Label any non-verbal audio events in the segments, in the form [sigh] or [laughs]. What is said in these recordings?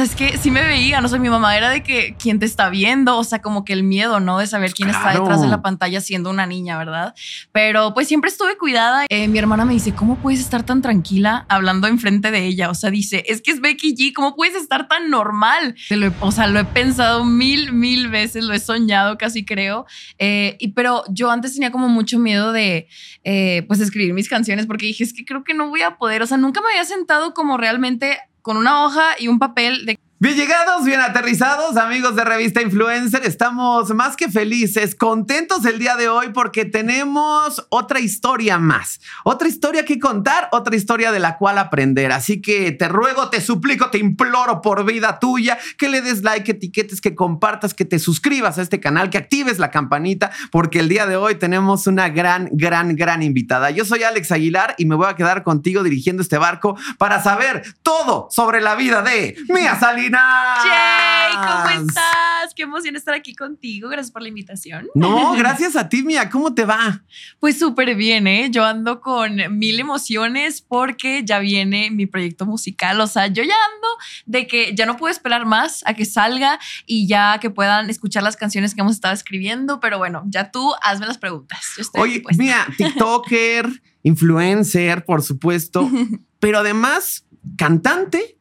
sea, es que sí me veía, no sé, mi mamá era de que quién te está viendo, o sea, como que el miedo, ¿no? De saber quién está detrás de la pantalla siendo una niña, ¿verdad? Pero pues siempre estuve cuidada. Eh, mi hermana me dice, ¿cómo puedes estar tan tranquila hablando enfrente de ella? O sea, dice, es que es Becky G, ¿cómo puedes estar tan normal? Te lo he- o sea, lo he pensado mil, mil veces, lo he soñado casi creo. Eh, y, pero yo antes tenía como mucho miedo de, eh, pues, escribir mis canciones porque dije, es que creo que no voy a poder, o sea, nunca me había sentado como realmente con una hoja y un papel de Bien llegados, bien aterrizados, amigos de Revista Influencer. Estamos más que felices, contentos el día de hoy porque tenemos otra historia más. Otra historia que contar, otra historia de la cual aprender. Así que te ruego, te suplico, te imploro por vida tuya que le des like, que etiquetes, que compartas, que te suscribas a este canal, que actives la campanita porque el día de hoy tenemos una gran, gran, gran invitada. Yo soy Alex Aguilar y me voy a quedar contigo dirigiendo este barco para saber todo sobre la vida de Mía Salinas. Jay, ¿cómo estás? Qué emoción estar aquí contigo. Gracias por la invitación. No, [laughs] gracias a ti, Mía. ¿Cómo te va? Pues súper bien, ¿eh? Yo ando con mil emociones porque ya viene mi proyecto musical. O sea, yo ya ando de que ya no puedo esperar más a que salga y ya que puedan escuchar las canciones que hemos estado escribiendo. Pero bueno, ya tú hazme las preguntas. Yo estoy Oye. Mía, TikToker, influencer, por supuesto, [laughs] pero además cantante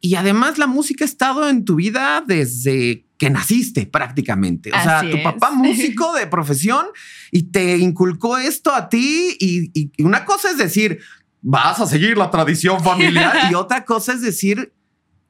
y además la música ha estado en tu vida desde que naciste prácticamente. O sea, tu es. papá [laughs] músico de profesión y te inculcó esto a ti y- y una cosa es decir, vas a seguir la tradición familiar [laughs] y otra cosa es decir,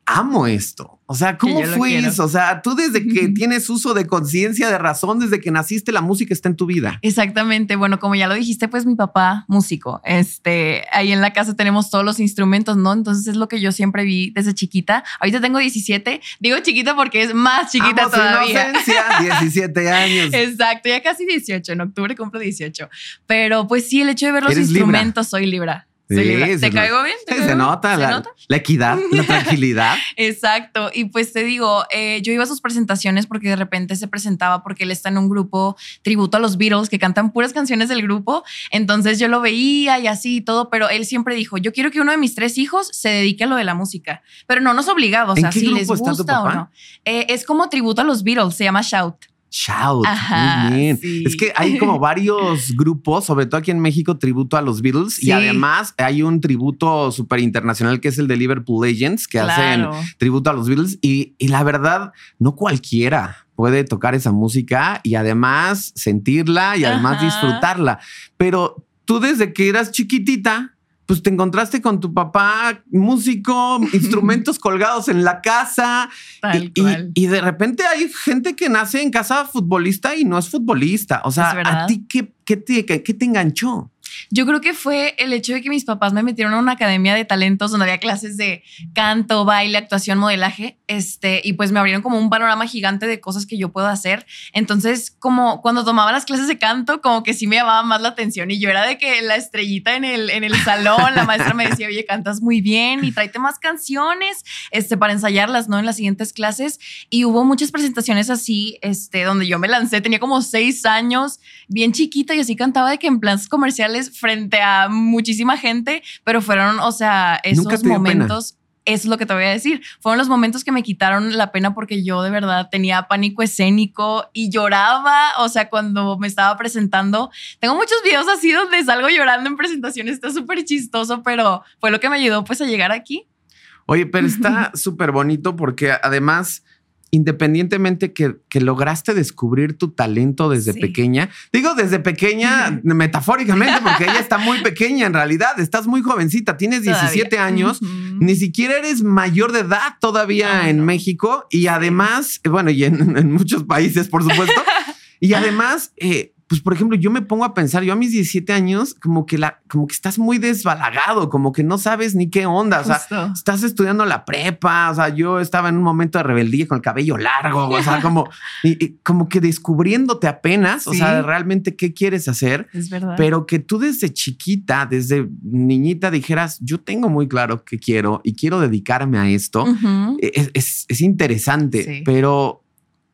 amo esto. O sea, ¿cómo fue eso? O sea, tú desde que tienes uso de conciencia, de razón, desde que naciste, la música está en tu vida. Exactamente. Bueno, como ya lo dijiste, pues mi papá músico. Este, ahí en la casa tenemos todos los instrumentos, ¿no? Entonces es lo que yo siempre vi desde chiquita. Ahorita tengo 17. Digo chiquita porque es más chiquita Amo todavía. inocencia, [laughs] 17 años. Exacto, ya casi 18. En octubre cumplo 18. Pero pues sí, el hecho de ver los Eres Libra. instrumentos, soy Libra. Sí, se ¿Te no- caigo bien? ¿Te Sí, caigo se bien? nota, ¿Se la, nota? la equidad, [laughs] la tranquilidad. Exacto. Y pues te digo, eh, yo iba a sus presentaciones porque de repente se presentaba porque él está en un grupo tributo a los Beatles que cantan puras canciones del grupo. Entonces yo lo veía y así y todo, pero él siempre dijo, yo quiero que uno de mis tres hijos se dedique a lo de la música. Pero no, no es obligado. O ¿En sea, si les gusta o no. Eh, es como tributo a los Beatles, se llama Shout. Shout. Ajá, muy bien. sí. Es que hay como [laughs] varios grupos, sobre todo aquí en México, tributo a los Beatles. Sí. Y además hay un tributo súper internacional que es el de Liverpool Legends, que Claro. hacen tributo a los Beatles. Y, y la verdad, no cualquiera puede tocar esa música y además sentirla y además Ajá. disfrutarla. Pero tú desde que eras chiquitita, pues te encontraste con tu papá músico, [laughs] instrumentos colgados en la casa. Tal Y, y- cual. y de repente hay gente que nace en casa futbolista y no es futbolista. O sea. ¿a ti qué, qué te, qué te enganchó? Yo creo que fue el hecho de que mis papás me metieron a una academia de talentos donde había clases de canto, baile, actuación, modelaje, este, y pues me abrieron como un panorama gigante de cosas que yo puedo hacer. Entonces, como cuando tomaba las clases de canto, como que sí me llamaba más la atención y yo era de que la estrellita en el, en el salón, la maestra me decía, oye, cantas muy bien y tráete más canciones, este, para ensayarlas, ¿no? En las siguientes clases. Y hubo muchas presentaciones así, este, donde yo me lancé, tenía como seis años, bien chiquita y así cantaba de que en planes comerciales frente a muchísima gente, pero fueron, o sea, esos pena. momentos. Eso es lo que te voy a decir. Fueron los momentos que me quitaron la pena porque yo de verdad tenía pánico escénico y lloraba. O sea, cuando me estaba presentando, tengo muchos videos así donde salgo llorando en presentaciones. Está súper chistoso, pero fue lo que me ayudó pues a llegar aquí. Oye, pero está [laughs] súper bonito porque además, independientemente que, que lograste descubrir tu talento desde Sí. pequeña, digo desde pequeña [laughs] metafóricamente porque ella está muy pequeña en realidad, estás muy jovencita, tienes 17 Todavía. años. Ujú. Ni siquiera eres mayor de edad todavía No, en no. México y además, bueno, y en, en muchos países, por supuesto. [laughs] y además, eh, pues por ejemplo, yo me pongo a pensar, yo a mis 17 años, como que la, como que estás muy desbalagado, como que no sabes ni qué onda. O sea, Justo. estás estudiando la prepa. O sea, yo estaba en un momento de rebeldía con el cabello largo. O sea, como, [laughs] y- y como que descubriéndote apenas, o sea, realmente qué quieres hacer. Es verdad. Pero que tú desde chiquita, desde niñita dijeras, yo tengo muy claro que quiero y quiero dedicarme a esto, Ujú. es, es- es interesante, Sí. pero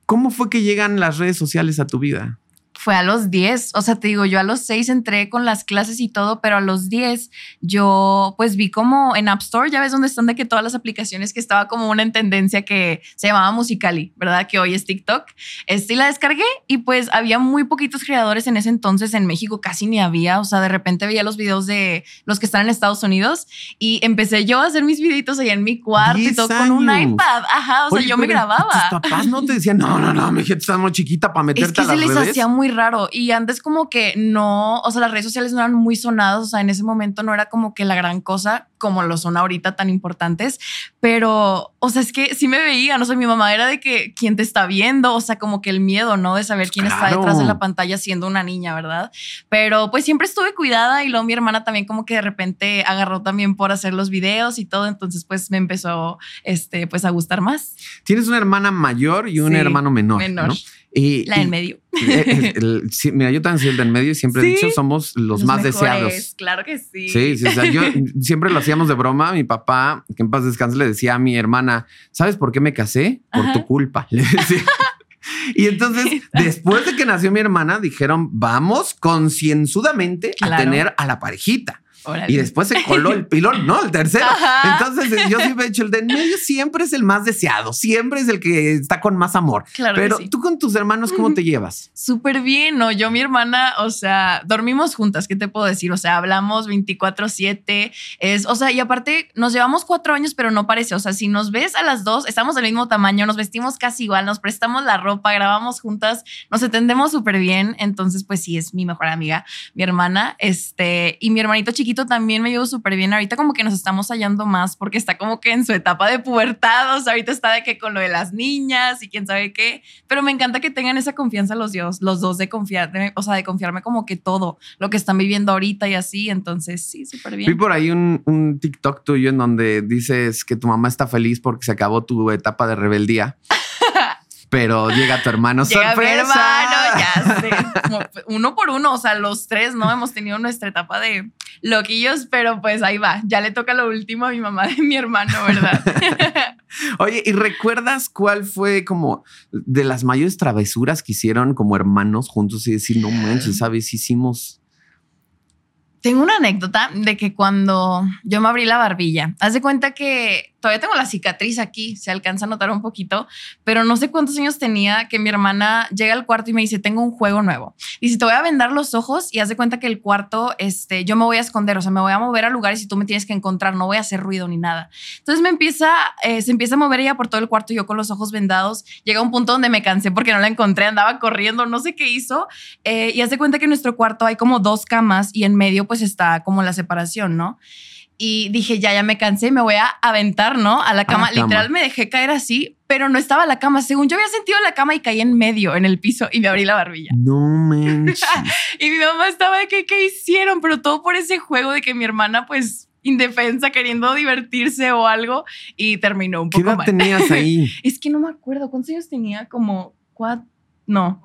¿cómo fue que llegan las redes sociales a tu vida? Fue a los 10, o sea, te digo, yo a los 6 entré con las clases y todo, pero a los 10 yo pues vi como en App Store, ya ves dónde están de que todas las aplicaciones que estaba como una en tendencia que se llamaba Musicali, ¿verdad? Que hoy es TikTok. Este, y la descargué y pues había muy poquitos creadores en ese entonces, en México casi ni había, o sea, de repente veía los videos de los que están en Estados Unidos y empecé yo a hacer mis videitos allá en mi cuarto y todo con un iPad, ajá, o sea, yo me grababa. Tus papás no te decían, no, no, no, mi gente está muy chiquita para meterte es que a las se les redes? hacía muy raro y antes como que no, o sea, las redes sociales no eran muy sonadas, o sea, en ese momento no era como que la gran cosa como lo son ahorita tan importantes, pero, o sea, es que sí me veía, no sé, mi mamá era de que quién te está viendo, o sea, como que el miedo, ¿no? De saber quién está detrás de la pantalla siendo una niña, ¿verdad? Pero pues siempre estuve cuidada y luego mi hermana también como que de repente agarró también por hacer los videos y todo, entonces pues me empezó, este, pues a gustar más. Tienes una hermana mayor y un Sí, hermano menor. menor. ¿no? Y, La en medio. [laughs] el- mira, yo también soy el del medio y siempre he dicho somos los, más mejores, deseados. Claro que sí. Sí, sí, o sea, yo [laughs] siempre lo hacíamos de broma. Mi papá, que en paz descanse, le decía a mi hermana, ¿sabes por qué me casé? Por Ajá. tu culpa. [laughs] Le decía. Y entonces, después de que nació mi hermana, dijeron, vamos concienzudamente a tener a la parejita. Órale. Y después se coló el pilón, ¿no? El tercero. Ajá. Entonces, eh, yo siempre he dicho, el de en medio siempre es el más deseado, siempre es el que está con más amor. Claro que Pero sí. tú con tus hermanos, ¿cómo te llevas? Súper bien, ¿no? Yo, mi hermana, o sea, dormimos juntas, ¿qué te puedo decir? O sea, hablamos 24/7, es, o sea, y aparte nos llevamos cuatro años, pero no parece, o sea, si nos ves a las dos, estamos del mismo tamaño, nos vestimos casi igual, nos prestamos la ropa, grabamos juntas, nos entendemos súper bien, entonces, pues sí, es mi mejor amiga, mi hermana, este, y mi hermanito chiquito también me llevo súper bien, ahorita como que nos estamos hallando más porque está como que en su etapa de pubertad, o sea, ahorita está de que con lo de las niñas y quién sabe qué, pero me encanta que tengan esa confianza los dos, los dos de confiar, de- o sea, de confiarme como que todo lo que están viviendo ahorita y así. Entonces, sí, súper Vi bien. por ahí un, un TikTok tuyo en donde dices que tu mamá está feliz porque se acabó tu etapa de rebeldía. [laughs] Pero llega tu hermano. Llega mi ¡Sorpresa! hermano, ya [laughs] sé. Como uno por uno, o sea, los tres, ¿no? Hemos tenido nuestra etapa de loquillos, pero pues ahí va. Ya le toca lo último a mi mamá de mi hermano, ¿verdad? [laughs] Oye, ¿y recuerdas cuál fue como de las mayores travesuras que hicieron como hermanos juntos y decir, no manches, sabes, hicimos. Tengo una anécdota de que cuando yo me abrí la barbilla, haz de cuenta que todavía tengo la cicatriz aquí, se alcanza a notar un poquito, pero no sé cuántos años tenía que mi hermana llega al cuarto y me dice, tengo un juego nuevo. Dice, te voy a vendar los ojos y haz de cuenta que el cuarto, este, yo me voy a esconder, o sea, me voy a mover a lugares y tú me tienes que encontrar, no voy a hacer ruido ni nada. Entonces me empieza, eh, se empieza a mover ella por todo el cuarto, yo con los ojos vendados. Llega un punto donde me cansé porque no la encontré, andaba corriendo, no sé qué hizo. Eh, y haz de cuenta que en nuestro cuarto hay como dos camas y en medio pues está como la separación, ¿no? Y dije, ya, ya me cansé, me voy a aventar, ¿no? A la cama. cama. Literal me dejé caer así, pero no estaba la cama. Según yo había sentido la cama y caí en medio, en el piso, y me abrí la barbilla. No manches. [laughs] Y mi mamá estaba de que, ¿qué hicieron? Pero todo por ese juego de que mi hermana, pues, indefensa, queriendo divertirse o algo, y terminó un ¿Qué poco edad mal. tenías ahí? [laughs] Es que no me acuerdo. ¿Cuántos años tenía? Como cuatro. No.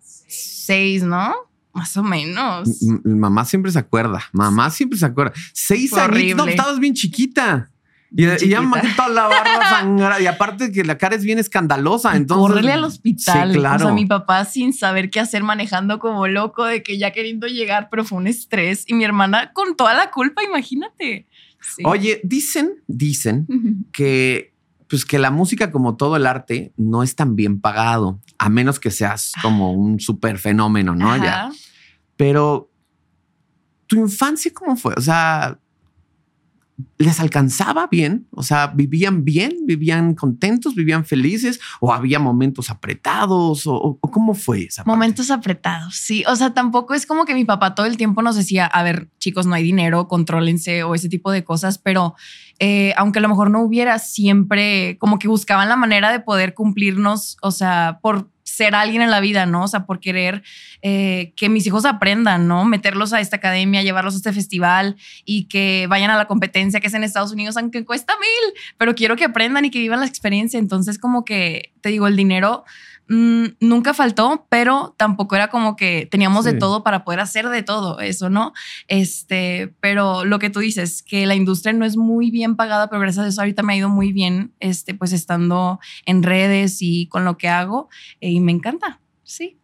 Seis, ¿no? Más o menos. M- Mamá siempre se acuerda. Mamá siempre se acuerda. Seis años. No, estabas bien chiquita. Y, ya me toda la barba [laughs] sangra. Y aparte que la cara es bien escandalosa. Entonces. Correrle al hospital. Sí, claro. O sea, mi papá sin saber qué hacer, manejando como loco, de que ya queriendo llegar, pero fue un estrés. Y mi hermana con toda la culpa, imagínate. Sí. Oye, dicen, dicen que pues que la música como todo el arte no es tan bien pagado, a menos que seas como un super fenómeno, ¿no? Ya. Pero tu infancia cómo fue? O sea, ¿les alcanzaba bien? O sea, ¿vivían bien? ¿Vivían contentos? ¿Vivían felices? ¿O había momentos apretados? ¿O, o- cómo fue esa? Momentos apretados, sí. O sea, tampoco es como que mi papá todo el tiempo nos decía, a ver, chicos, no hay dinero, contrólense o ese tipo de cosas, pero eh, aunque a lo mejor no hubiera, siempre como que buscaban la manera de poder cumplirnos, o sea, por ser alguien en la vida, ¿no? O sea, por querer eh, que mis hijos aprendan, ¿no? Meterlos a esta academia, llevarlos a este festival y que vayan a la competencia que es en Estados Unidos, aunque cuesta mil, pero quiero que aprendan y que vivan la experiencia. Entonces, como que, te digo, el dinero mm, nunca faltó, pero tampoco era como que teníamos Sí. de todo para poder hacer de todo eso, ¿no? Este, pero lo que tú dices, que la industria no es muy bien pagada, pero gracias a eso ahorita me ha ido muy bien, este, pues estando en redes y con lo que hago, eh, y me encanta, sí.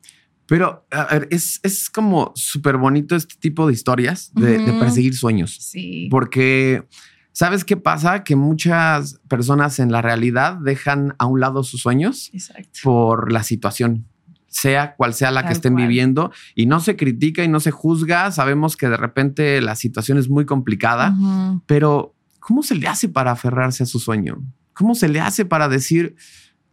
Pero a ver, es, es como súper bonito este tipo de historias de, perseguir sueños. Sí. Porque, ¿sabes qué pasa? Que muchas personas en la realidad dejan a un lado sus sueños Exacto. por la situación, sea cual sea la que estén cual. viviendo, y no se critica y no se juzga. Sabemos que de repente la situación es muy complicada, pero ¿cómo se le hace para aferrarse a su sueño? ¿Cómo se le hace para decir,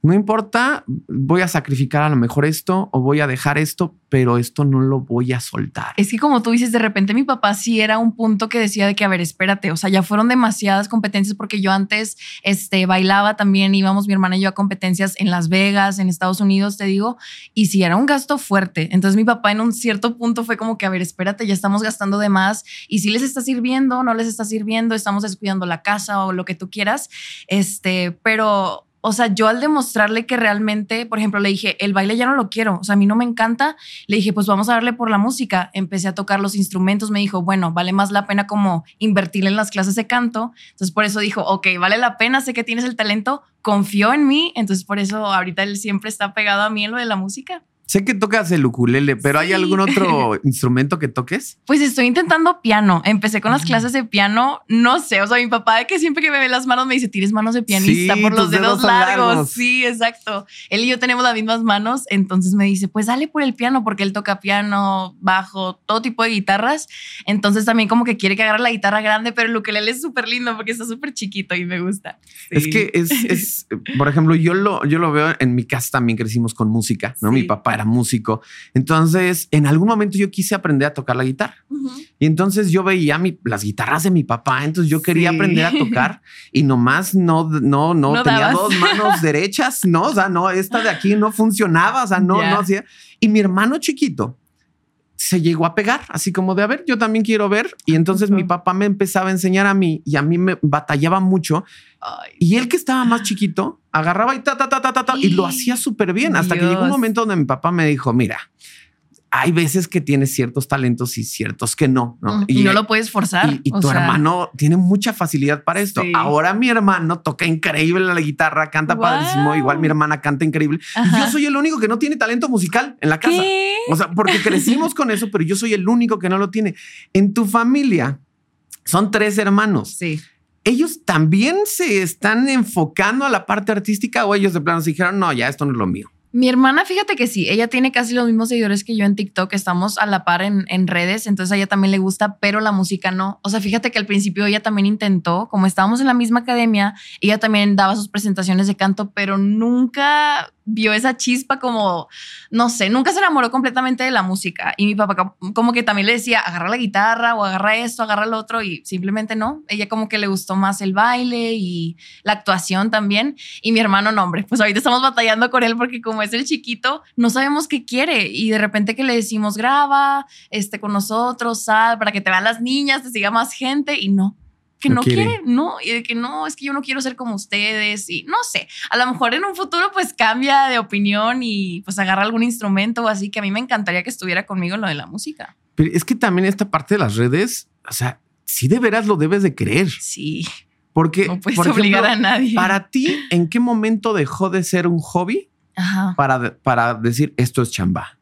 no importa, voy a sacrificar a lo mejor esto o voy a dejar esto, pero esto no lo voy a soltar? Es que como tú dices, de repente mi papá sí era un punto que decía de que, a ver, espérate, o sea, ya fueron demasiadas competencias porque yo antes este, bailaba también, íbamos mi hermana y yo a competencias en Las Vegas, en Estados Unidos, te digo, y sí era un gasto fuerte. Entonces mi papá en un cierto punto fue como que, a ver, espérate, ya estamos gastando de más y si les está sirviendo, no les está sirviendo, estamos descuidando la casa o lo que tú quieras, este, pero... O sea, yo al demostrarle que realmente, por ejemplo, le dije, el baile ya no lo quiero, o sea, a mí no me encanta, le dije, pues vamos a darle por la música. Empecé a tocar los instrumentos, me dijo, bueno, vale más la pena como invertirle en las clases de canto. Entonces por eso dijo, ok, vale la pena, sé que tienes el talento, confió en mí, entonces por eso ahorita él siempre está pegado a mí en lo de la música. Sé que tocas el ukulele, pero ¿hay algún otro [laughs] instrumento que toques? Pues estoy intentando piano. Empecé con las clases de piano. No sé, o sea, mi papá que siempre que me ve las manos me dice, tienes manos de pianista Sí, por los dedos, largos. largos. Sí, exacto. Él y yo tenemos las mismas manos. Entonces me dice, pues dale por el piano porque él toca piano, bajo, todo tipo de guitarras. Entonces también como que quiere que agarre la guitarra grande, pero el ukelele es súper lindo porque está súper chiquito y me gusta. Es que es, es, por ejemplo, yo lo, yo lo veo en mi casa también crecimos con música, ¿no? Mi papá era músico. Entonces, en algún momento yo quise aprender a tocar la guitarra. Y entonces yo veía mi, las guitarras de mi papá, entonces yo quería Sí. aprender a tocar y nomás no, no, no, No tenía dabas. dos manos [laughs] derechas, no, o sea, no, esta de aquí no funcionaba, o sea, no, no hacía. Y mi hermano chiquito se llegó a pegar, así como de, a ver, yo también quiero ver. Y entonces mi papá me empezaba a enseñar a mí y a mí me batallaba mucho. Ay, Y él que estaba más chiquito, agarraba y ta, ta, ta, ta, ta, ta, y lo hacía súper bien. Hasta que llegó un momento donde mi papá me dijo, mira, hay veces que tienes ciertos talentos y ciertos que no. ¿no? y, no lo puedes forzar. y- tu sea, hermano tiene mucha facilidad para esto. Sí. Ahora mi hermano toca increíble la guitarra, canta Wow. padrísimo. Igual mi hermana canta increíble. Y yo soy el único que no tiene talento musical en la casa. ¿Qué? O sea, porque crecimos con eso, pero yo soy el único que no lo tiene. En tu familia son tres hermanos. Sí. ¿Ellos también se están enfocando a la parte artística o ellos de plano se dijeron, no, ya esto no es lo mío? Mi hermana, fíjate que sí, ella tiene casi los mismos seguidores que yo en TikTok, estamos a la par en, redes, entonces a ella también le gusta, pero la música no. O sea, fíjate que al principio ella también intentó, como estábamos en la misma academia, ella también daba sus presentaciones de canto, pero nunca vio esa chispa como, no sé, nunca se enamoró completamente de la música. Y mi papá co- como que también le decía, agarra la guitarra o agarra esto, agarra lo otro, y simplemente no. Ella como que le gustó más el baile y la actuación también. Y mi hermano, no, hombre, pues ahorita estamos batallando con él porque como es el chiquito, no sabemos qué quiere. Y de repente que le decimos, graba este, con nosotros, sal, para que te vean las niñas, te siga más gente. Y no, que No no, quiere. quiere. no. Y de que no, es que yo no quiero ser como ustedes. Y no sé, a lo mejor en un futuro pues cambia de opinión y pues agarra algún instrumento o así, que a mí me encantaría que estuviera conmigo en lo de la música. Pero es que también esta parte de las redes, o sea, si de veras lo debes de creer. Sí, Porque, no puedes por obligar ejemplo, a nadie. para ti, ¿en qué momento dejó de ser un hobby Ajá. para, para decir esto es chamba?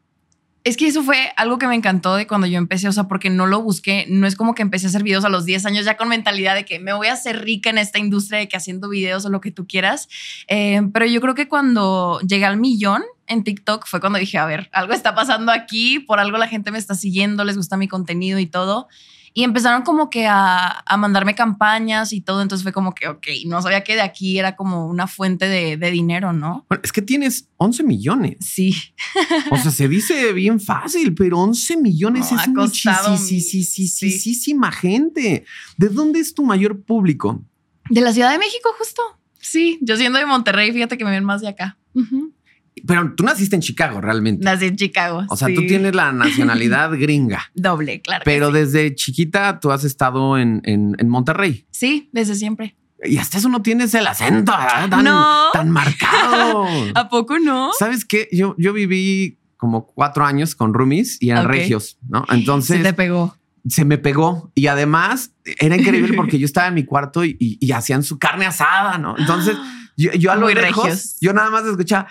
Es que eso fue algo que me encantó de cuando yo empecé, o sea, porque no lo busqué, no es como que empecé a hacer videos a los 10 años ya con mentalidad de que me voy a hacer rica en esta industria de que haciendo videos o lo que tú quieras, Eh, pero yo creo que cuando llegué al millón en TikTok fue cuando dije, a ver, algo está pasando aquí, por algo la gente me está siguiendo, les gusta mi contenido y todo. Y empezaron como que a, a mandarme campañas y todo, entonces fue como que, ok, no sabía que de aquí era como una fuente de, de dinero, ¿no? Bueno, es que tienes 11 millones. Sí. O sea, se dice bien fácil, pero 11 millones No, es ha costado muchísima gente. ¿De dónde es tu mayor público? De la Ciudad de México, justo. Sí, yo siendo de Monterrey, fíjate que me ven más de acá. Ujú. Pero tú naciste en Chicago realmente. Nací en Chicago. O sea, sí. tú tienes la [laughs] nacionalidad gringa. doble, claro. Pero sí. desde chiquita tú has estado en, en- en Monterrey. sí, desde siempre. Y hasta eso no tienes el acento tan, No. tan marcado. [laughs] ¿A poco no? ¿Sabes qué? Yo, yo viví como cuatro años con roomies y eran Ok. regios, ¿no? Entonces Se te pegó. se me pegó y además era increíble porque yo estaba en mi cuarto y, y- y hacían su carne asada, ¿no? Entonces [gasps] Yo, yo a lo lejos, regios. yo nada más escuchaba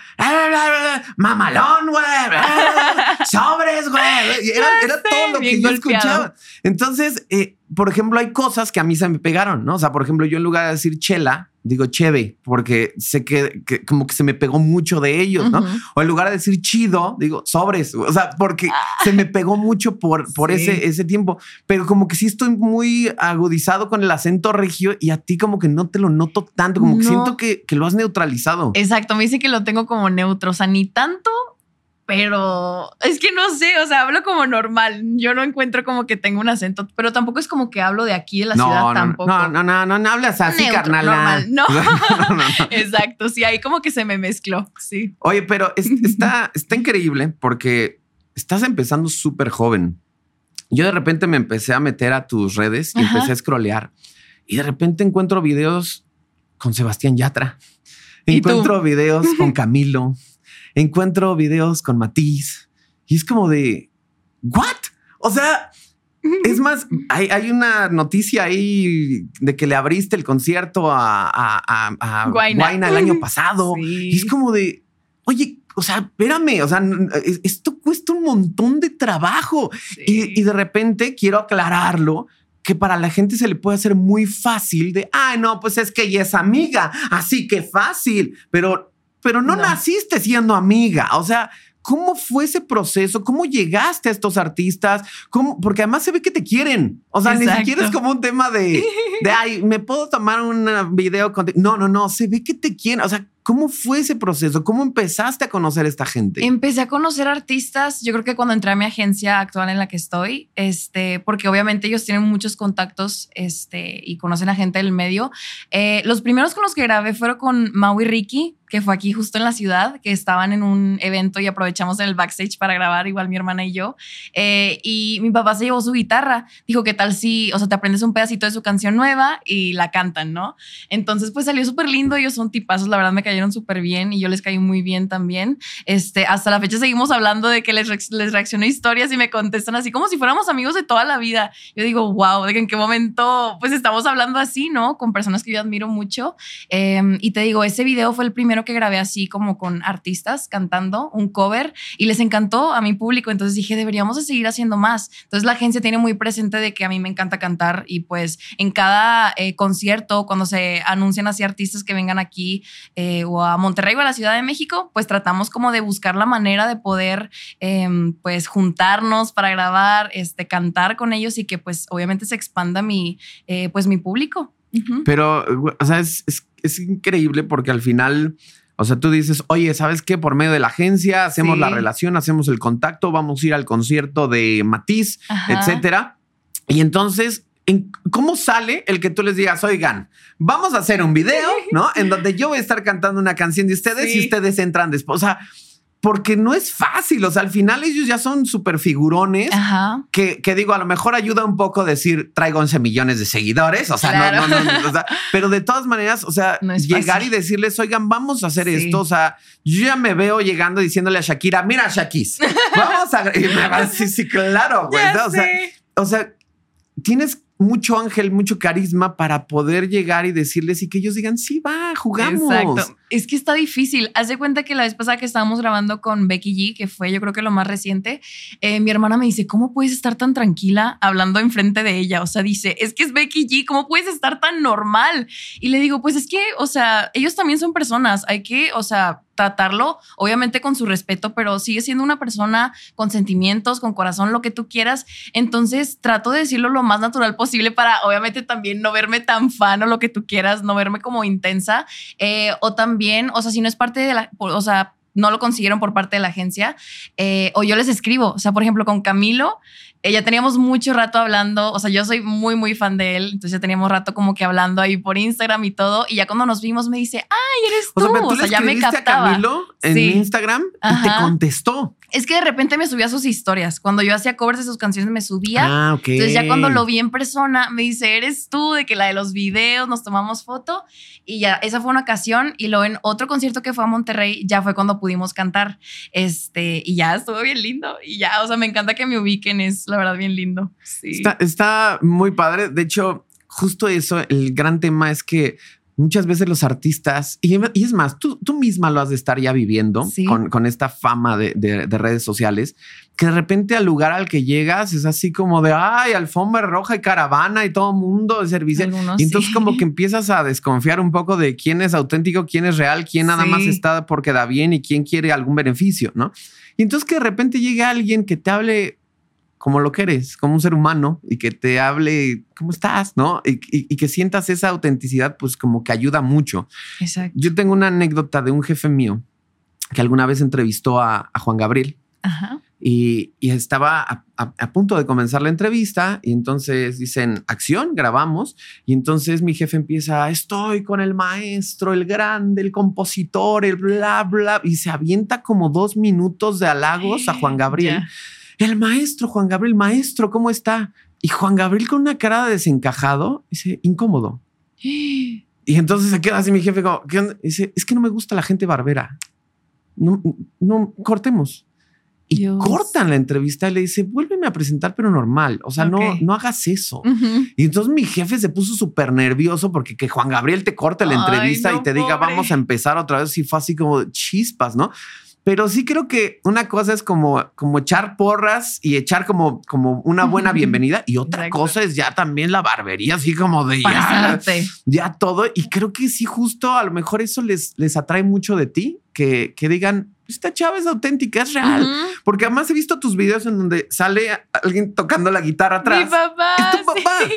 mamalón, güey, [laughs] sobres, güey. Era, era todo lo que yo escuchaba. Entonces, eh, por ejemplo, hay cosas que a mí se me pegaron, ¿no? O sea, por ejemplo, yo en lugar de decir chela, digo cheve, porque sé que, que como que se me pegó mucho de ellos, ¿no? O en lugar de decir chido, digo sobres. O sea, porque se me pegó mucho por, por Ah. Sí. ese, ese tiempo. Pero como que sí estoy muy agudizado con el acento regio y a ti como que no te lo noto tanto, como que siento que, que lo has neutralizado. Exacto, me dice que lo tengo como neutro, o sea, ni tanto, pero es que no sé, o sea, hablo como normal. Yo no encuentro como que tengo un acento, pero tampoco es como que hablo de aquí de la ciudad no, no, tampoco. no, no, no, no, no hablas así, Neutro, carnal. normal, [laughs] no. no, no. [laughs] Exacto, sí, ahí como que se me mezcló, sí. Oye, pero es- [laughs] está, está increíble porque estás empezando súper joven. Yo de repente me empecé a meter a tus redes y Ajá. empecé a scrollear y de repente encuentro videos con Sebastián Yatra. Encuentro videos con Camilo. Encuentro videos con Matiz. Y es como de, ¿what? O sea, es más, hay, hay una noticia ahí de que le abriste el concierto a, a, a- a Guayna. Guayna el año pasado. Sí. Y es como de, oye, o sea, espérame, o sea, esto cuesta un montón de trabajo. Sí. Y, y de repente quiero aclararlo que para la gente se le puede hacer muy fácil de, ay, no, pues es que ella es amiga, así que fácil, pero, pero no, No. naciste siendo amiga. O sea, ¿cómo fue ese proceso? ¿Cómo llegaste a estos artistas? ¿Cómo? Porque además se ve que te quieren. O sea, ni siquiera es como un tema de, de ay, me puedo tomar un uh, video con. No, no, no, se ve que te quieren. O sea, ¿cómo fue ese proceso? ¿Cómo empezaste a conocer a esta gente? Empecé a conocer artistas, yo creo que cuando entré a mi agencia actual en la que estoy, este, porque obviamente ellos tienen muchos contactos este, y conocen a gente del medio. Eh, los primeros con los que grabé fueron con Mau y Ricky, que fue aquí justo en la ciudad, que estaban en un evento y aprovechamos el backstage para grabar, igual mi hermana y yo. Eh, y mi papá se llevó su guitarra, dijo, ¿qué tal si, o sea, te aprendes un pedacito de su canción nueva y la cantan, ¿no? Entonces, pues salió súper lindo, ellos son tipazos, la verdad me cayeron súper bien y yo les caí muy bien también. Este, hasta la fecha seguimos hablando de que les, les historias y me contestan así como si fuéramos amigos de toda la vida. Yo digo, wow, de en qué momento pues estamos hablando así, ¿no? Con personas que yo admiro mucho. Eh, y te digo, ese video fue el primero que grabé así como con artistas cantando un cover y les encantó a mi público. Entonces dije, deberíamos de seguir haciendo más. Entonces la agencia tiene muy presente de que a mí me encanta cantar y pues en cada eh, concierto, cuando se anuncian así artistas que vengan aquí eh, o a Monterrey o a la Ciudad de México, pues tratamos como de buscar la manera de poder em, pues juntarnos para grabar, este, cantar con ellos y que pues obviamente se expanda mi, eh, pues mi público. Ujú. Pero, güey, o sea, es, es, es increíble porque al final, o sea, tú dices, oye, ¿sabes qué? Por medio de la agencia hacemos Sí. la relación, hacemos el contacto, vamos a ir al concierto de Matiz, Ajá. etcétera. Y entonces, ¿en- ¿cómo sale el que tú les digas, oigan, vamos a hacer un video, [laughs] ¿no? En donde yo voy a estar cantando una canción de ustedes Sí. y ustedes entran después. O sea, porque no es fácil. O sea, al final ellos ya son súper figurones Ajá. que, que digo, a lo mejor ayuda un poco decir traigo 11 millones de seguidores, o sea, no, Claro. no, no, o sea, pero de todas maneras, o sea, No llegar fácil. y decirles, oigan, vamos a hacer Sí. esto, o sea, yo ya me veo llegando diciéndole a Shakira, mira, Shakis, vamos a... Y me va a decir, sí, claro, güey, o sea, o sea, tienes mucho ángel, mucho carisma para poder llegar y decirles y que ellos digan, sí, va, jugamos. Exacto. Es que está difícil. Haz de cuenta que la vez pasada que estábamos grabando con Becky G, que fue yo creo que lo más reciente, eh, mi hermana me dice, ¿cómo puedes estar tan tranquila hablando enfrente de ella? O sea, dice, es que es Becky G, ¿cómo puedes estar tan normal? Y le digo, pues es que, o sea, ellos también son personas, hay que, o sea, tratarlo, obviamente con su respeto, pero sigue siendo una persona con sentimientos, con corazón, lo que tú quieras. Entonces trato de decirlo lo más natural posible para, obviamente, también no verme tan fan o lo que tú quieras, no verme como intensa. Eh, o también, o sea, si no es parte de la, o sea, no lo consiguieron por parte de la agencia, eh, o yo les escribo, o sea, por ejemplo, con Camilo, eh, ya teníamos mucho rato hablando, o sea, yo soy muy, muy fan de él, entonces ya teníamos rato como que hablando ahí por Instagram y todo, y ya cuando nos vimos me dice, ay, eres O tú, sea, pero tú o sea, ya me escribiste a captaba. Camilo en Sí. Instagram y te contestó. Es que de repente me subía sus historias, cuando yo hacía covers de sus canciones me subía. Ah, ok. Entonces ya cuando lo vi en persona me dice, eres tú, de que la de los videos, nos tomamos foto y ya, esa fue una ocasión y luego en otro concierto que fue a Monterrey ya fue cuando pudimos cantar, este, y ya estuvo bien lindo y ya, o sea, me encanta que me ubiquen, es la verdad bien lindo. Sí. Está, está muy padre. De hecho, justo eso, el gran tema es que muchas veces los artistas, y, y es más, tú, tú, misma lo has de estar ya viviendo Sí. con, con esta fama de, de- de redes sociales, que de repente al lugar al que llegas es así como de, ay, alfombra roja y caravana y todo mundo de servicio. Algunos Y entonces sí. como que empiezas a desconfiar un poco de quién es auténtico, quién es real, quién nada Sí. más está porque da bien y quién quiere algún beneficio, ¿no? Y entonces que de repente llegue alguien que te hable como lo que eres, como un ser humano y que te hable cómo estás, ¿no? Y, y- y que sientas esa autenticidad, pues como que ayuda mucho. Exacto. Yo tengo una anécdota de un jefe mío que alguna vez entrevistó a, a Juan Gabriel Ajá. y, y estaba a, a- a punto de comenzar la entrevista y entonces dicen acción, grabamos y entonces mi jefe empieza, estoy con el maestro, el grande, el compositor, el bla, bla, y se avienta como dos minutos de halagos a Juan Gabriel. El maestro, Juan Gabriel, maestro, ¿cómo está? Y Juan Gabriel con una cara de desencajado dice, incómodo. [gasps] Y entonces se queda así mi jefe como, ¿qué? Dice, es que no me gusta la gente barbera. No, no, cortemos. Y Dios. cortan la entrevista y le dice, vuélveme a presentar, pero normal. O sea, no, no hagas eso. Ujú. Y entonces mi jefe se puso súper nervioso porque que Juan Gabriel te corte la Ay, entrevista no, y te diga, vamos a empezar otra vez. Y fue así como chispas, ¿no? Pero sí creo que una cosa es como, como echar porras y echar como, como una buena [laughs] bienvenida y otra Exacto. cosa es ya también la barbería, así como de ya, ya todo. Y creo que sí, justo a lo mejor eso les, les atrae mucho de ti, que, que digan, esta chava es auténtica, es real. Porque además he visto tus videos en donde sale alguien tocando la guitarra atrás. Mi papá. Es tu papá. sí.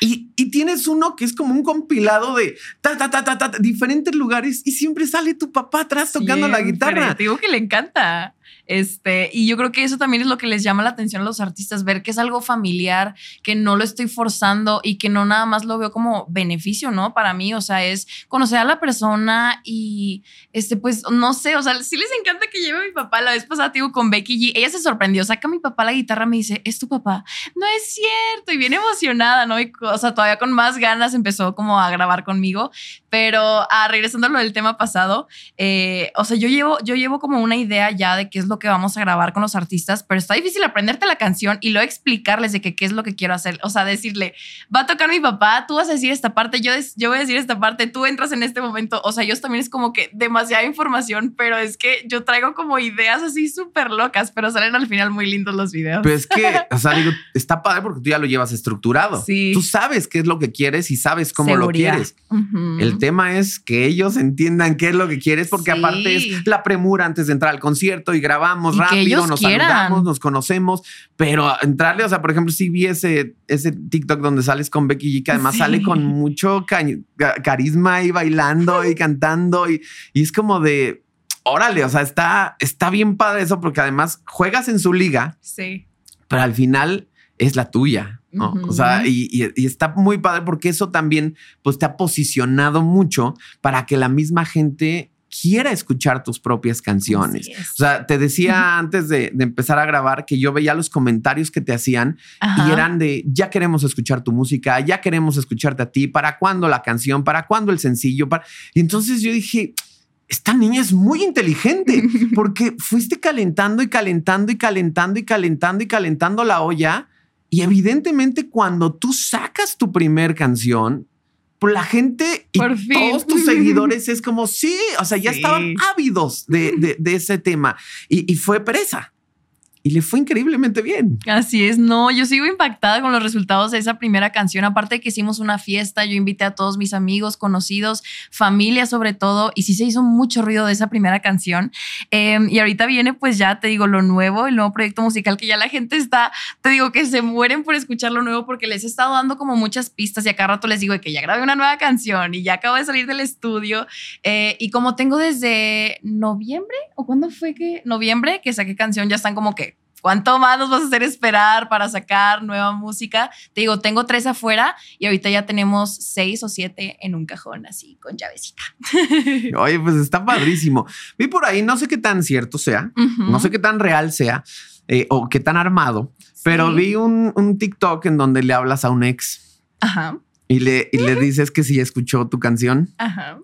Y, y tienes uno que es como un compilado de ta, ta, ta, ta, ta, diferentes lugares y siempre sale tu papá atrás tocando la guitarra. Te digo que le encanta. Este, y yo creo que eso también es lo que les llama la atención a los artistas, ver que es algo familiar, que no lo estoy forzando y que no nada más lo veo como beneficio, ¿no? Para mí, o sea, es conocer a la persona y, este, pues, no sé, o sea, sí les encanta que lleve a mi papá. La vez pasada, digo, con Becky G, ella se sorprendió, saca a mi papá la guitarra, me dice, ¿es tu papá? No es cierto, y bien emocionada, ¿no? Y, o sea, todavía con más ganas empezó como a grabar conmigo, pero ah, regresando a lo del tema pasado, eh, o sea, yo llevo, yo llevo como una idea ya de qué es lo que vamos a grabar con los artistas, pero está difícil aprenderte la canción y luego explicarles de que qué es lo que quiero hacer. O sea, decirle, va a tocar mi papá, tú vas a decir esta parte, yo, yo voy a decir esta parte, tú entras en este momento. O sea, yo también es como que demasiada información, pero es que yo traigo como ideas así súper locas, pero salen al final muy lindos los videos. Pero es que, [laughs] o sea, digo, está padre porque tú ya lo llevas estructurado. Sí. Tú sabes qué es lo que quieres y sabes cómo lo quieres. El tema es que ellos entiendan qué es lo que quieres, porque Sí. aparte es la premura antes de entrar al concierto y grabamos Y rápido, nos quieran. saludamos, nos conocemos, pero entrarle, o sea, por ejemplo, si vi ese, ese TikTok donde sales con Becky G, que además Sí. sale con mucho ca- ca- carisma y bailando y [laughs] cantando y, y es como de, órale, o sea, está, está bien padre eso porque además juegas en su liga, Sí. pero al final es la tuya. ¿no? O sea, y, y- y está muy padre porque eso también pues te ha posicionado mucho para que la misma gente quiera escuchar tus propias canciones. O sea, te decía antes de, de empezar a grabar que yo veía los comentarios que te hacían Ajá. y eran de ya queremos escuchar tu música, ya queremos escucharte a ti, ¿para cuándo la canción? ¿Para cuándo el sencillo? Para... Y entonces yo dije, esta niña es muy inteligente [laughs] porque fuiste calentando y calentando y calentando y calentando y calentando la olla. Y evidentemente cuando tú sacas tu primer canción, la gente y Por fin. todos tus [laughs] seguidores es como, sí, o sea, ya Sí. estaban ávidos de, de- de ese tema. Y, y fue presa. Y le fue increíblemente bien. Así es, no, yo sigo impactada con los resultados de esa primera canción. Aparte de que hicimos una fiesta, yo invité a todos mis amigos, conocidos, familia sobre todo, y sí se hizo mucho ruido de esa primera canción. Eh, y ahorita viene, pues ya te digo, lo nuevo, el nuevo proyecto musical que ya la gente está, te digo que se mueren por escuchar lo nuevo porque les he estado dando como muchas pistas y a rato les digo que ya grabé una nueva canción y ya acabo de salir del estudio. Eh, y como tengo desde noviembre, o cuándo fue que noviembre que saqué canción, ya están como que ¿Cuánto más nos vas a hacer esperar para sacar nueva música? Te digo, tengo tres afuera y ahorita ya tenemos seis o siete en un cajón así con llavecita. [laughs] Oye, pues está padrísimo. Vi por ahí, no sé qué tan cierto sea, no sé qué tan real sea eh, o qué tan armado, pero vi un, un TikTok en donde le hablas a un ex Ajá, y le, y le dices que si escuchó tu canción ajá.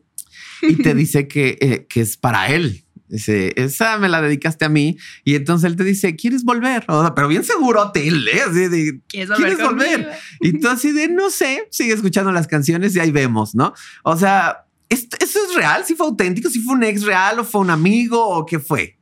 y te [laughs] dice que, eh, que es para él. Dice, esa me la dedicaste a mí. Y entonces él te dice, ¿quieres volver? pero bien seguro te lees. ¿Quieres volver? Y tú así de, no sé, sigue escuchando las canciones y ahí vemos, ¿no? O sea, ¿eso es real? ¿Si fue auténtico? ¿Si fue un ex real o fue un amigo o qué fue?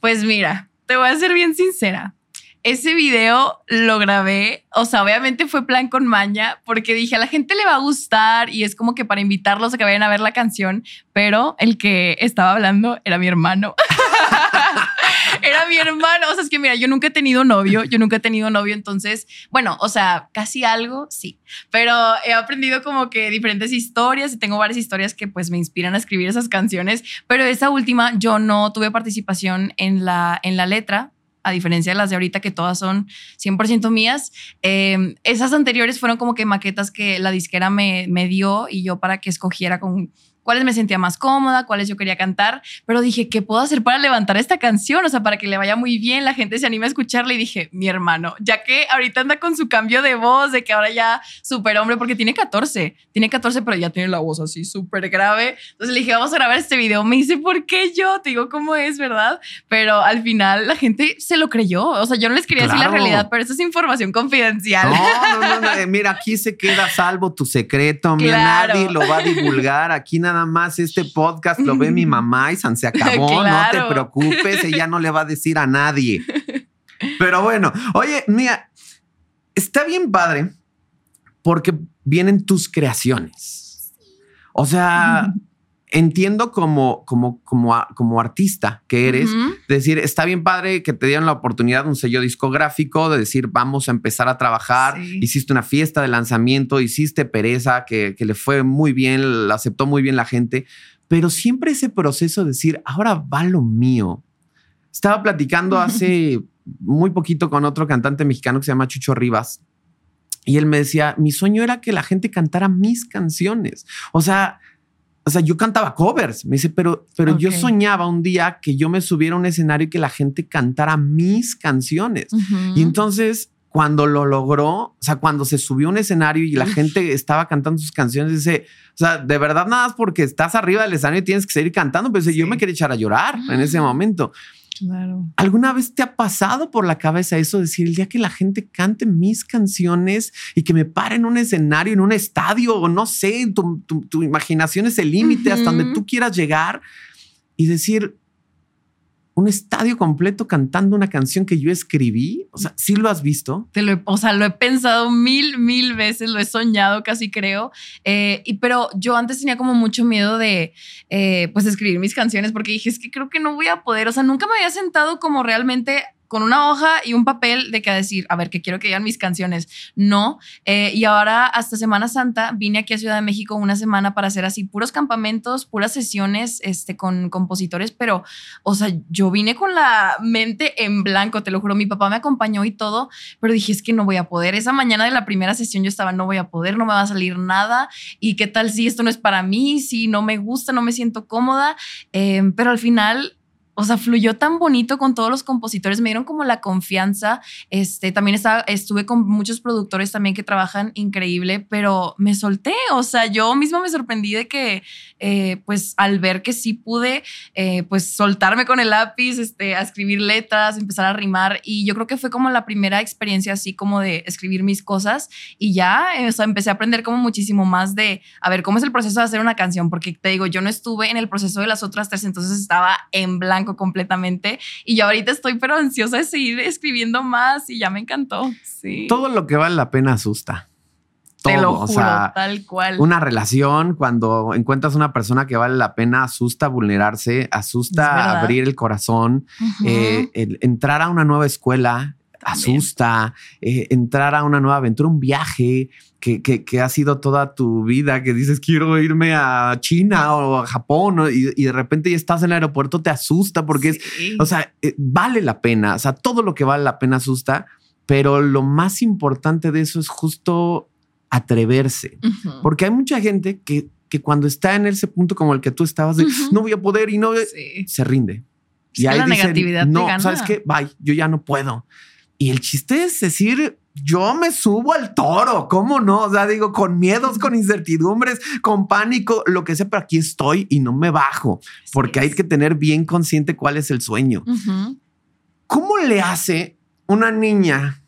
Pues mira, te voy a ser bien sincera ese video lo grabé, o sea, obviamente fue plan con maña, porque dije a la gente le va a gustar y es como que para invitarlos a que vayan a ver la canción, pero el que estaba hablando era mi hermano. [laughs] era mi hermano. O sea, es que mira, yo nunca he tenido novio, yo nunca he tenido novio, entonces, bueno, o sea, casi algo, sí, pero he aprendido como que diferentes historias y tengo varias historias que pues me inspiran a escribir esas canciones, pero esa última yo no tuve participación en la, en la letra, a diferencia de las de ahorita que todas son 100% mías, em, esas anteriores fueron como que maquetas que la disquera me, me dio y yo para que escogiera con cuáles me sentía más cómoda, cuáles yo quería cantar, pero dije, ¿qué puedo hacer para levantar esta canción? O sea, para que le vaya muy bien, la gente se anime a escucharla y dije, mi hermano, ya que ahorita anda con su cambio de voz, de que ahora ya súper hombre, porque tiene 14, tiene 14, pero ya tiene la voz así súper grave. Entonces le dije, vamos a grabar este video. Me dice, ¿por qué yo? Te digo, ¿cómo es, verdad? Pero al final la gente se lo creyó. O sea, yo no les quería decir la realidad, pero eso es información confidencial. No, no, no, [laughs] mira, aquí se queda salvo tu secreto, mira, nadie lo va a divulgar, aquí nada más este podcast lo ve mi mamá y se [laughs] acabó, no te preocupes, ella no le va a decir a nadie. [laughs] Pero bueno, oye, mira, está bien padre porque vienen tus creaciones. O sea, [laughs] entiendo como, como, como, como artista que eres, decir, está bien padre que te dieron la oportunidad de un sello discográfico, de decir, vamos a empezar a trabajar, hiciste una fiesta de lanzamiento, hiciste Pereza, que, que le fue muy bien, la aceptó muy bien la gente, pero siempre ese proceso de decir, ahora va lo mío. Estaba platicando [laughs] hace muy poquito con otro cantante mexicano que se llama Chucho Rivas. Y él me decía, mi sueño era que la gente cantara mis canciones. O sea, o sea, yo cantaba covers. Me dice, pero, pero yo soñaba un día que yo me subiera a un escenario y que la gente cantara mis canciones. Y entonces, cuando lo logró, o sea, cuando se subió a un escenario y la gente estaba cantando sus canciones, dice, o sea, de verdad nada más porque estás arriba del escenario y tienes que seguir cantando, pero yo me quería echar a llorar en ese momento. ¿Alguna vez te ha pasado por la cabeza eso, decir el día que la gente cante mis canciones y que me pare en un escenario, en un estadio, o no sé, tu, imaginación es el límite hasta donde tú quieras llegar y decir, un estadio completo cantando una canción que yo escribí. O sea, ¿sí lo has visto? Te lo he, o sea, lo he pensado mil, mil veces, lo he soñado casi creo. Eh, y, pero yo antes tenía como mucho miedo de, eh, pues, escribir mis canciones porque dije, es que creo que no voy a poder. O sea, nunca me había sentado como realmente con una hoja y un papel de que decir, a ver, que quiero que digan mis canciones. No. Eh, y ahora, hasta Semana Santa, vine aquí a Ciudad de México una semana para hacer así puros campamentos, puras sesiones este, con compositores, pero, o sea, yo vine con la mente en blanco, te lo juro. Mi papá me acompañó y todo, pero dije, es que no voy a poder. Esa mañana de la primera sesión yo estaba, no voy a poder, no me va a salir nada. ¿Y qué tal si esto no es para mí? Si no me gusta, no me siento cómoda. Eh, pero al final o sea, fluyó tan bonito con todos los compositores, me dieron como la confianza. Este, también estaba, estuve con muchos productores también que trabajan increíble, pero me solté. O sea, yo misma me sorprendí de que, eh, pues, al ver que sí pude, eh, pues, soltarme con el lápiz, este, a escribir letras, empezar a rimar. Y yo creo que fue como la primera experiencia así como de escribir mis cosas. Y ya, eh, o sea, empecé a aprender como muchísimo más de, a ver, cómo es el proceso de hacer una canción, porque te digo, yo no estuve en el proceso de las otras tres, entonces estaba en blanco completamente. Y yo ahorita estoy pero ansiosa de seguir escribiendo más y ya me encantó. Sí. Todo lo que vale la pena asusta. Todo, Te lo juro, o sea, tal cual. Una relación, cuando encuentras una persona que vale la pena, asusta vulnerarse, asusta abrir el corazón, eh, entrar a una nueva escuela, asusta, eh, entrar a una nueva aventura, un viaje, que, ha sido toda tu vida, que dices quiero irme a China o a Japón y, de repente ya estás en el aeropuerto, te asusta porque es, o sea, eh, vale la pena, o sea, todo lo que vale la pena asusta, pero lo más importante de eso es justo atreverse, porque hay mucha gente que, que cuando está en ese punto como el que tú estabas de no voy a poder y no se rinde. y ahí la negatividad no, sabes qué, bye, yo ya no puedo. Y el chiste es decir, yo me subo al toro, ¿cómo no? O sea, digo, con miedos, con incertidumbres, con pánico, lo que sea, pero aquí estoy y no me bajo, porque hay que tener bien consciente cuál es el sueño. ¿Cómo le hace una niña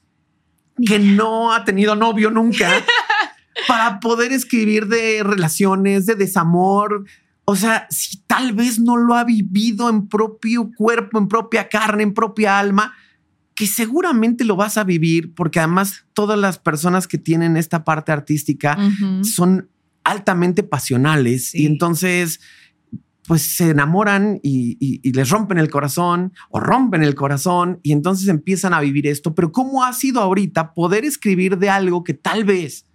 que no ha tenido novio nunca [laughs] para poder escribir de relaciones, de desamor? O sea, si tal vez no lo ha vivido en propio cuerpo, en propia carne, en propia alma, que seguramente lo vas a vivir porque además todas las personas que tienen esta parte artística son altamente pasionales y entonces pues se enamoran y, les rompen el corazón o rompen el corazón y entonces empiezan a vivir esto. Pero ¿cómo ha sido ahorita poder escribir de algo que tal vez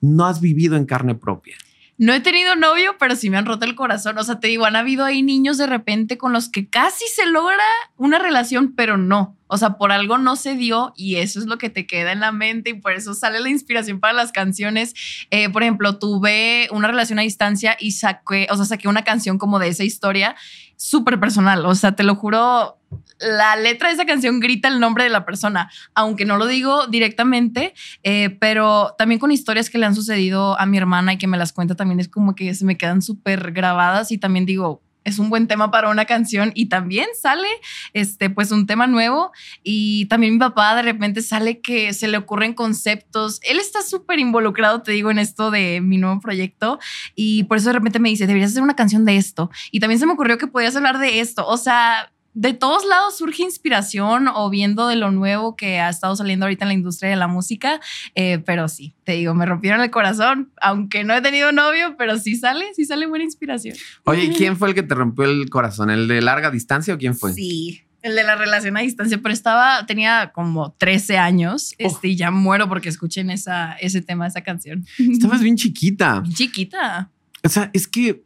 no has vivido en carne propia? No he tenido novio, pero sí me han roto el corazón. O sea, te digo, han habido ahí niños de repente con los que casi se logra una relación, pero no. O sea, por algo no se dio y eso es lo que te queda en la mente y por eso sale la inspiración para las canciones. Eh, por ejemplo, tuve una relación a distancia y saqué, o sea, saqué una canción como de esa historia súper personal. O sea, te lo juro, la letra de esa canción grita el nombre de la persona, aunque no lo digo directamente, eh, pero también con historias que le han sucedido a mi hermana y que me las cuenta también es como que se me quedan súper grabadas y también digo, es un buen tema para una canción y también sale este pues un tema nuevo y también mi papá de repente sale que se le ocurren conceptos. Él está súper involucrado, te digo, en esto de mi nuevo proyecto y por eso de repente me dice, deberías hacer una canción de esto. Y también se me ocurrió que podías hablar de esto. O sea, de todos lados surge inspiración o viendo de lo nuevo que ha estado saliendo ahorita en la industria de la música. Eh, pero sí, te digo, me rompieron el corazón, aunque no he tenido novio, pero sí sale, sí sale buena inspiración. Oye, ¿quién [laughs] fue el que te rompió el corazón? ¿El de larga distancia o quién fue? Sí. El de la relación a distancia, pero estaba, tenía como 13 años este, y ya muero porque escuchen esa, ese tema, esa canción. Estabas [laughs] bien chiquita. chiquita. O sea, es que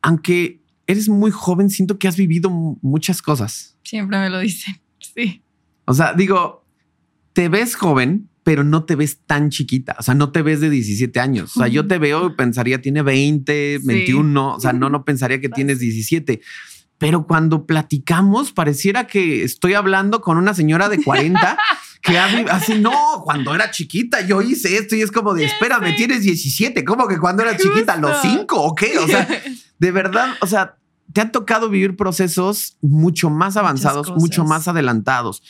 aunque eres muy joven, siento que has vivido muchas cosas. Siempre me lo dicen. [laughs] Sí. O sea, digo, te ves joven, pero no te ves tan chiquita. O sea, no te ves de 17 años. O sea, yo te veo y [laughs] pensaría tiene 20, 21. O sea, no, no pensaría que [laughs] tienes 17. Pero cuando platicamos, pareciera que estoy hablando con una señora de 40 que así, no, cuando era chiquita yo hice esto y es como de, espérame, tienes 17. ¿Cómo que cuando era chiquita? ¿Los 5 o qué? O sea, [laughs] de verdad, o sea, te ha tocado vivir procesos mucho más avanzados, mucho más adelantados.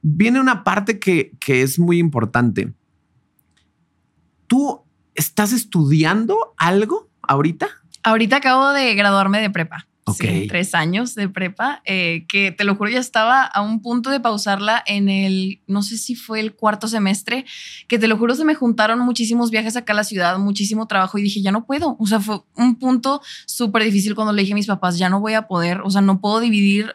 Viene una parte que, que es muy importante. ¿Tú estás estudiando algo ahorita? Ahorita acabo de graduarme de prepa tres años de prepa, eh, que te lo juro, ya estaba a un punto de pausarla en el, no sé si fue el cuarto semestre, que te lo juro, se me juntaron muchísimos viajes acá a la ciudad, muchísimo trabajo y dije, ya no puedo. O sea, fue un punto súper difícil cuando le dije a mis papás, ya no voy a poder, o sea, no puedo dividir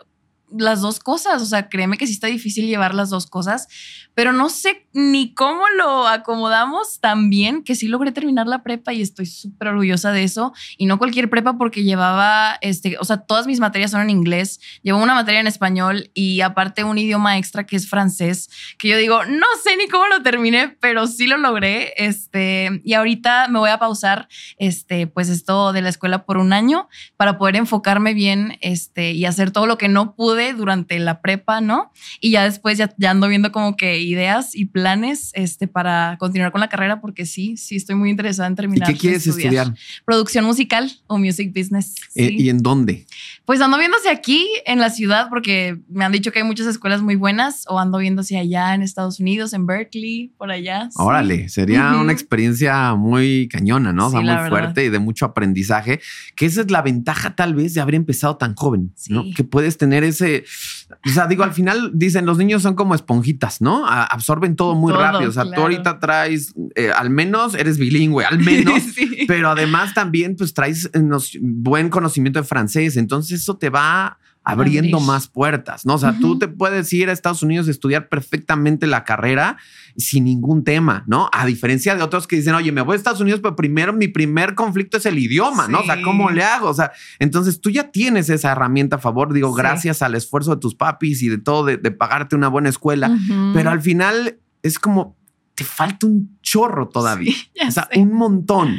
las dos cosas. O sea, créeme que sí está difícil llevar las dos cosas, pero no sé ni cómo lo acomodamos tan bien que sí logré terminar la prepa y estoy súper orgullosa de eso. Y no cualquier prepa porque llevaba, este, o sea, todas mis materias son en inglés. Llevo una materia en español y aparte un idioma extra que es francés, que yo digo, no sé ni cómo lo terminé, pero sí lo logré. Este, y ahorita me voy a pausar, este, pues esto de la escuela por un año para poder enfocarme bien, este, y hacer todo lo que no pude durante la prepa, ¿no? Y ya después ya, ya, ando viendo como que ideas y planes este, para continuar con la carrera, porque sí, sí estoy muy interesada en terminar. ¿Y qué quieres estudiar? Producción musical o music business. Eh, ¿Y en dónde? Pues ando viéndose aquí en la ciudad, porque me han dicho que hay muchas escuelas muy buenas, o ando viéndose allá en Estados Unidos, en Berkeley, por allá. Órale, sería una experiencia muy cañona, ¿no? o sea, muy fuerte y de mucho aprendizaje, que esa es la ventaja tal vez de haber empezado tan joven, ¿no? Que puedes tener ese o sea, digo, al final dicen los niños son como esponjitas, ¿no? absorben todo muy rápido. O sea, tú ahorita traes, eh, al menos eres bilingüe, al menos, [laughs] pero además también pues traes eh, buen conocimiento de francés. Entonces eso te va abriendo más puertas, ¿no? O sea, tú te puedes ir a Estados Unidos a estudiar perfectamente la carrera sin ningún tema, ¿no? A diferencia de otros que dicen, oye, me voy a Estados Unidos, pero primero mi primer conflicto es el idioma, ¿no? O sea, ¿cómo le hago? O sea, entonces tú ya tienes esa herramienta a favor, digo, gracias al esfuerzo de tus papis y de todo, de, pagarte una buena escuela, pero al final es como, te falta un chorro todavía, [laughs] o sea, un montón,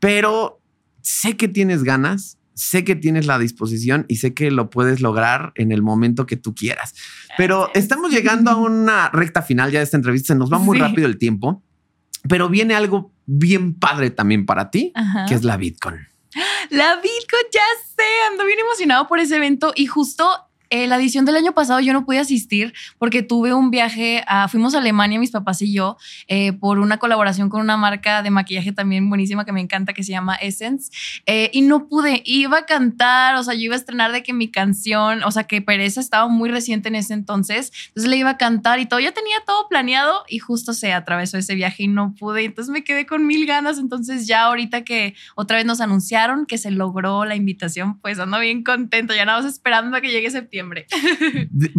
pero sé que tienes ganas sé que tienes la disposición y sé que lo puedes lograr en el momento que tú quieras. Pero estamos llegando a una recta final ya de esta entrevista, se nos va muy rápido el tiempo, pero viene algo bien padre también para ti, que es la Bitcoin. La Bitcoin, ya sé, ando bien emocionado por ese evento y justo eh, la edición del año pasado yo no pude asistir porque tuve un viaje, a, fuimos a Alemania, mis papás y yo, eh, por una colaboración con una marca de maquillaje también buenísima que me encanta, que se llama Essence, eh, y no pude, iba a cantar, o sea, yo iba a estrenar de que mi canción, o sea, que Pereza estaba muy reciente en ese entonces, entonces le iba a cantar y todo, ya tenía todo planeado y justo se atravesó ese viaje y no pude, entonces me quedé con mil ganas, entonces ya ahorita que otra vez nos anunciaron que se logró la invitación, pues ando bien contento, ya nada más esperando a que llegue septiembre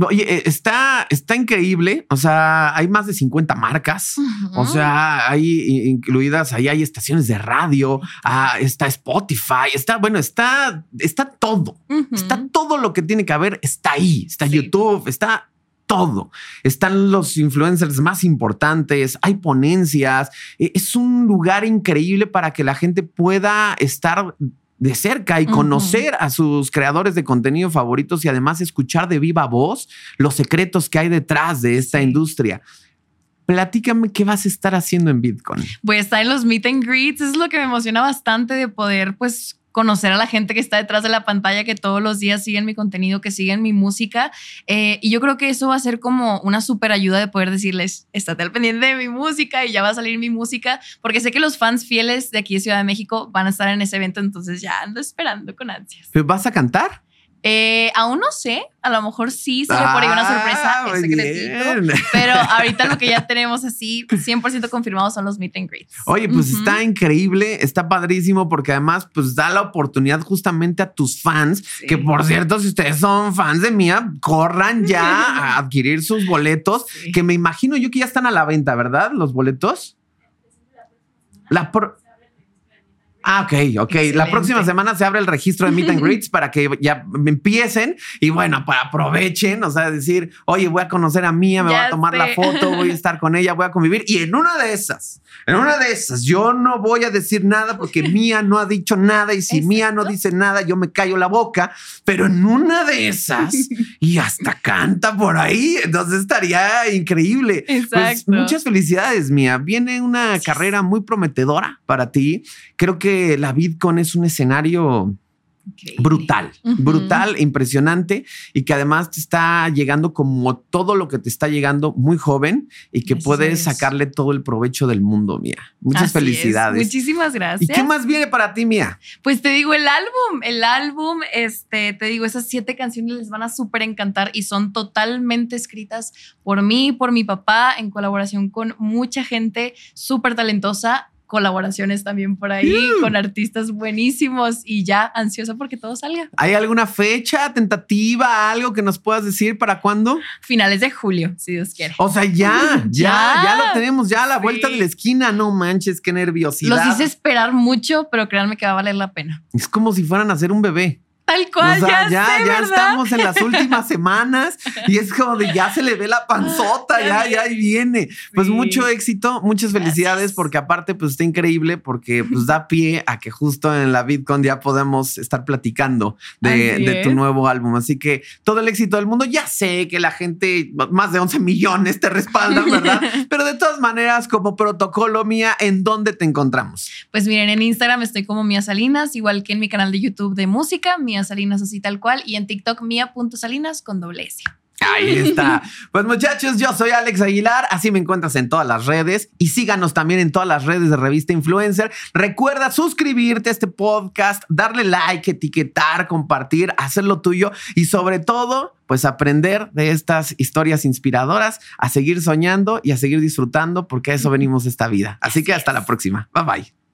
Oye, eh, está, está increíble. O sea, hay más de 50 marcas. O sea, hay incluidas, ahí hay estaciones de radio, ah, está Spotify, está, bueno, está, está todo. Está todo lo que tiene que haber, está ahí. Está YouTube, está todo. Están los influencers más importantes, hay ponencias. E, es un lugar increíble para que la gente pueda estar de cerca y conocer a sus creadores de contenido favoritos y además escuchar de viva voz los secretos que hay detrás de esta industria. Platícame qué vas a estar haciendo en Bitcoin. Voy a estar en los meet and greets. es lo que me emociona bastante de poder, pues, conocer a la gente que está detrás de la pantalla, que todos los días siguen mi contenido, que siguen mi música. Eh, y yo creo que eso va a ser como una súper ayuda de poder decirles, estate al pendiente de mi música y ya va a salir mi música, porque sé que los fans fieles de aquí de Ciudad de México van a estar en ese evento, entonces ya ando esperando con ansias. ¿Vas a cantar? Eh, aún no sé, a lo mejor sí sale por ahí una sorpresa, ah, secretito. Pero [laughs] ahorita lo que ya tenemos así 100% confirmado son los meet and greets. Oye, pues está increíble, está padrísimo porque además pues da la oportunidad justamente a tus fans, que por cierto, si ustedes son fans de Mía, corran ya [laughs] a adquirir sus boletos, que me imagino yo que ya están a la venta, ¿verdad? Los boletos. La por Ah, ok, ok. La próxima semana se abre el registro de Meet and Greets [laughs] para que ya empiecen y bueno, para aprovechen, o sea, decir, oye, voy a conocer a Mía, me voy a tomar la foto, voy a estar con ella, voy a convivir. Y en una de esas, en una de esas, yo no voy a decir nada porque [laughs] Mía no ha dicho nada y si Mía no dice nada, yo me callo la boca, pero en una de esas y hasta canta por ahí, entonces estaría increíble. Pues, Exacto. muchas felicidades, Mía. Viene una carrera muy prometedora para ti. Creo que la Bitcoin es un escenario brutal, brutal, impresionante y que además te está llegando como todo lo que te está llegando muy joven y que puedes sacarle todo el provecho del mundo, Mía. Muchas felicidades. Muchísimas gracias. ¿Y qué más viene para ti, Mía? Pues te digo el álbum, el álbum, este, te digo, esas siete canciones les van a súper encantar y son totalmente escritas por mí, por mi papá, en colaboración con mucha gente súper talentosa colaboraciones también por ahí con artistas buenísimos y ya ansiosa porque todo salga. ¿Hay alguna fecha tentativa, algo que nos puedas decir para cuándo? Finales de julio, si Dios quiere. O sea, ya, [laughs] ya, ya, lo tenemos, ya a la vuelta de la esquina. No manches, qué nerviosidad. Los hice esperar mucho, pero créanme que va a valer la pena. Es como si fueran a hacer un bebé. Tal cual, ya, ya, estamos en las últimas [laughs] semanas y es como de ya se le ve la panzota, ya, ya ahí viene. Pues mucho éxito, muchas felicidades porque aparte pues está increíble porque pues da pie a que justo en la VidCon ya podemos estar platicando de, tu nuevo álbum. Así que todo el éxito del mundo. Ya sé que la gente, más de 11 millones te respaldan, ¿verdad? [laughs] Pero de todas maneras, como protocolo mía, ¿en dónde te encontramos? Pues miren, en Instagram estoy como Mía Salinas, igual que en mi canal de YouTube de música, Mía Salinas así tal cual, y en TikTok mía.salinas con doble S. Ahí está. [laughs] Pues muchachos, yo soy Alex Aguilar, así me encuentras en todas las redes y síganos también en todas las redes de Revista Influencer. Recuerda suscribirte a este podcast, darle like, etiquetar, compartir, hacer lo tuyo y sobre todo, pues aprender de estas historias inspiradoras, a seguir soñando y a seguir disfrutando porque a eso venimos esta vida. Así que hasta la próxima. Bye bye.